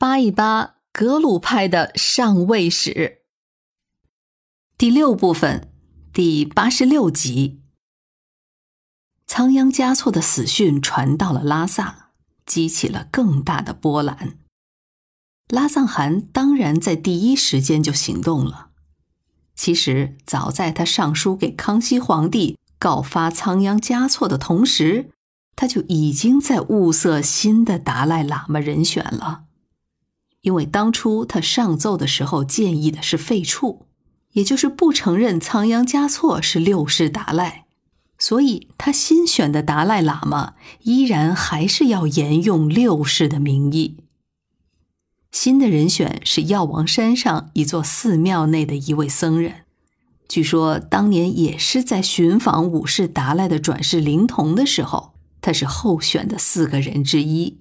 扒一扒格鲁派的上位史。第六部分，第八十六集。仓央嘉措的死讯传到了拉萨，激起了更大的波澜。拉藏汗当然在第一时间就行动了。其实，早在他上书给康熙皇帝告发仓央嘉措的同时，他就已经在物色新的达赖喇嘛人选了。因为当初他上奏的时候建议的是废黜，也就是不承认仓央嘉措是六世达赖，所以他新选的达赖喇嘛依然还是要沿用六世的名义。新的人选是药王山上一座寺庙内的一位僧人，据说当年也是在寻访五世达赖的转世灵童的时候，他是候选的四个人之一。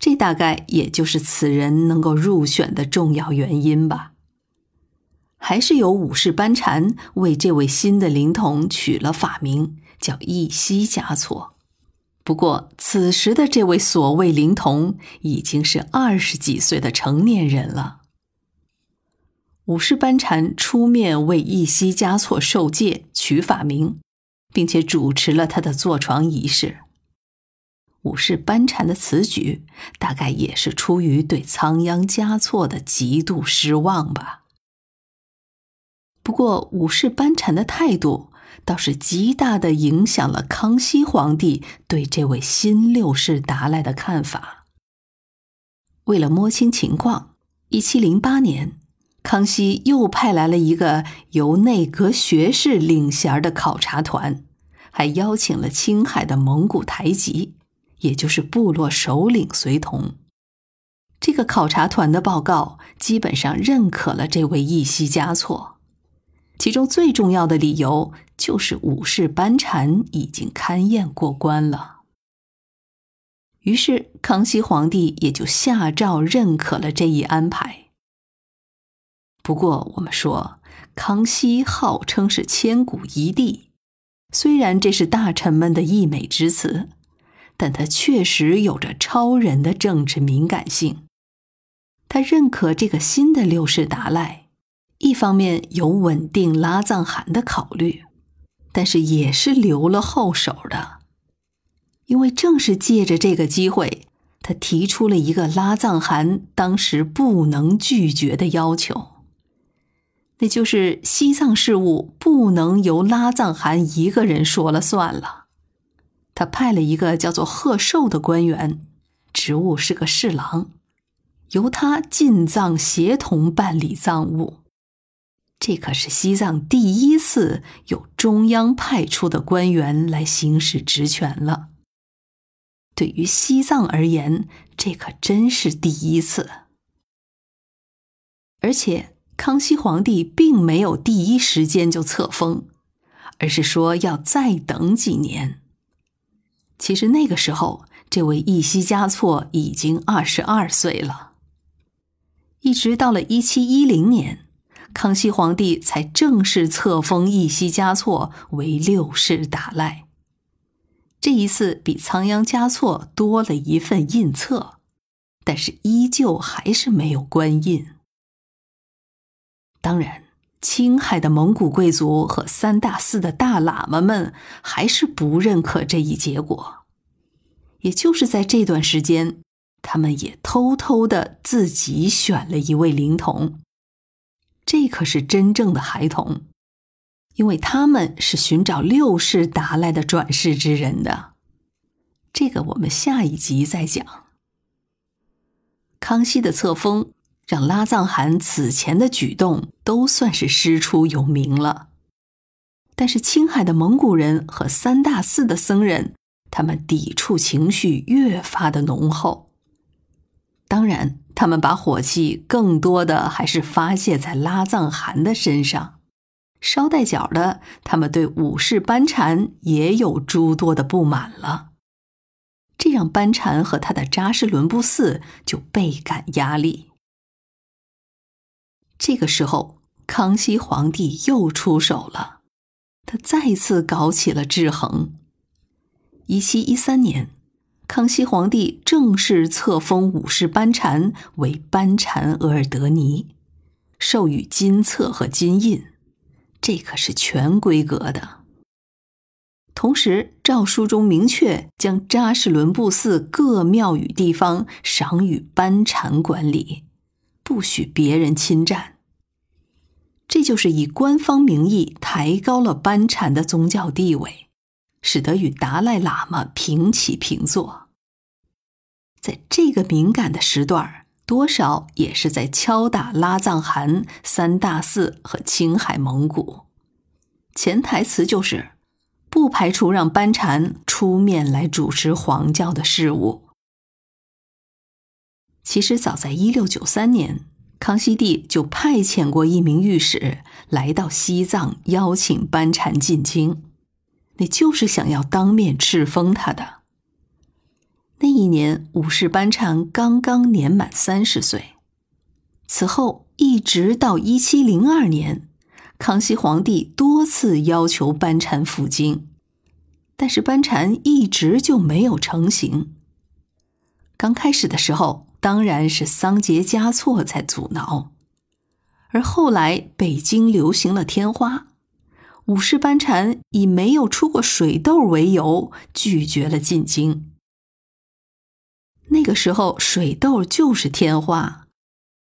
这大概也就是此人能够入选的重要原因吧。还是由五世班禅为这位新的灵童取了法名，叫义西嘉措。不过，此时的这位所谓灵童已经是二十几岁的成年人了。五世班禅出面为义西嘉措受戒、取法名，并且主持了他的坐床仪式。五世班禅的此举，大概也是出于对仓央嘉措的极度失望吧。不过，五世班禅的态度倒是极大的影响了康熙皇帝对这位新六世达赖的看法。为了摸清情况，一七零八年，康熙又派来了一个由内阁学士领衔的考察团，还邀请了青海的蒙古台吉。也就是部落首领随同，这个考察团的报告基本上认可了这位义西嘉措，其中最重要的理由就是武士班禅已经勘验过关了。于是康熙皇帝也就下诏认可了这一安排。不过我们说，康熙号称是千古一帝，虽然这是大臣们的溢美之词。但他确实有着超人的政治敏感性。他认可这个新的六世达赖，一方面有稳定拉藏汗的考虑，但是也是留了后手的。因为正是借着这个机会，他提出了一个拉藏汗当时不能拒绝的要求，那就是西藏事务不能由拉藏汗一个人说了算了。他派了一个叫做贺寿的官员，职务是个侍郎，由他进藏协同办理藏务。这可是西藏第一次有中央派出的官员来行使职权了。对于西藏而言，这可真是第一次。而且，康熙皇帝并没有第一时间就册封，而是说要再等几年。其实那个时候，这位一西嘉措已经二十二岁了。一直到了一七一零年，康熙皇帝才正式册封一西嘉措为六世达赖。这一次比仓央嘉措多了一份印册，但是依旧还是没有官印。当然。青海的蒙古贵族和三大寺的大喇嘛们还是不认可这一结果，也就是在这段时间，他们也偷偷的自己选了一位灵童。这可是真正的孩童，因为他们是寻找六世达赖的转世之人的。这个我们下一集再讲。康熙的册封。让拉藏汗此前的举动都算是师出有名了，但是青海的蒙古人和三大寺的僧人，他们抵触情绪越发的浓厚。当然，他们把火气更多的还是发泄在拉藏汗的身上。捎带脚的，他们对五世班禅也有诸多的不满了，这让班禅和他的扎什伦布寺就倍感压力。这个时候，康熙皇帝又出手了，他再次搞起了制衡。一七一三年，康熙皇帝正式册封五世班禅为班禅额尔德尼，授予金册和金印，这可是全规格的。同时，诏书中明确将扎什伦布寺各庙宇地方赏予班禅管理，不许别人侵占。这就是以官方名义抬高了班禅的宗教地位，使得与达赖喇嘛平起平坐。在这个敏感的时段多少也是在敲打拉藏汗、三大寺和青海蒙古。潜台词就是不排除让班禅出面来主持黄教的事务。其实早在一六九三年，康熙帝就派遣过一名御史来到西藏，邀请班禅进京，那就是想要当面敕封他的。那一年，五世班禅刚刚年满三十岁。此后，一直到一七零二年，康熙皇帝多次要求班禅赴京，但是班禅一直就没有成行。刚开始的时候，当然是桑杰嘉措在阻挠，而后来北京流行了天花，五世班禅以没有出过水痘为由，拒绝了进京。那个时候，水痘就是天花，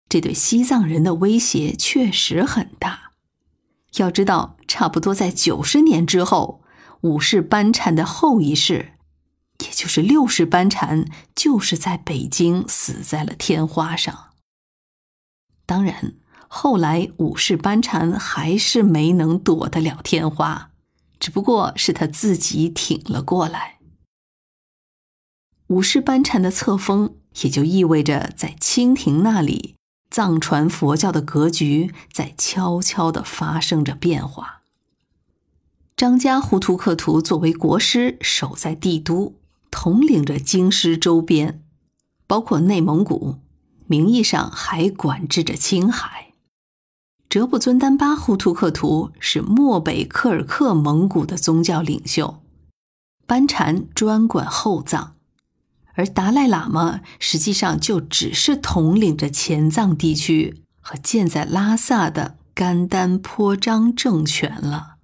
这对西藏人的威胁确实很大。要知道，差不多在九十年之后，五世班禅的后一世，就是六世班禅，就是在北京死在了天花上。当然，后来五世班禅还是没能躲得了天花，只不过是他自己挺了过来。五世班禅的册封，也就意味着在清廷那里，藏传佛教的格局在悄悄地发生着变化。张家胡图克图作为国师，守在帝都，统领着京师周边，包括内蒙古，名义上还管制着青海。哲布尊丹巴胡图克图是漠北柯尔克蒙古的宗教领袖，班禅专管后藏。而达赖喇嘛实际上就只是统领着前藏地区和建在拉萨的甘丹颇章政权了。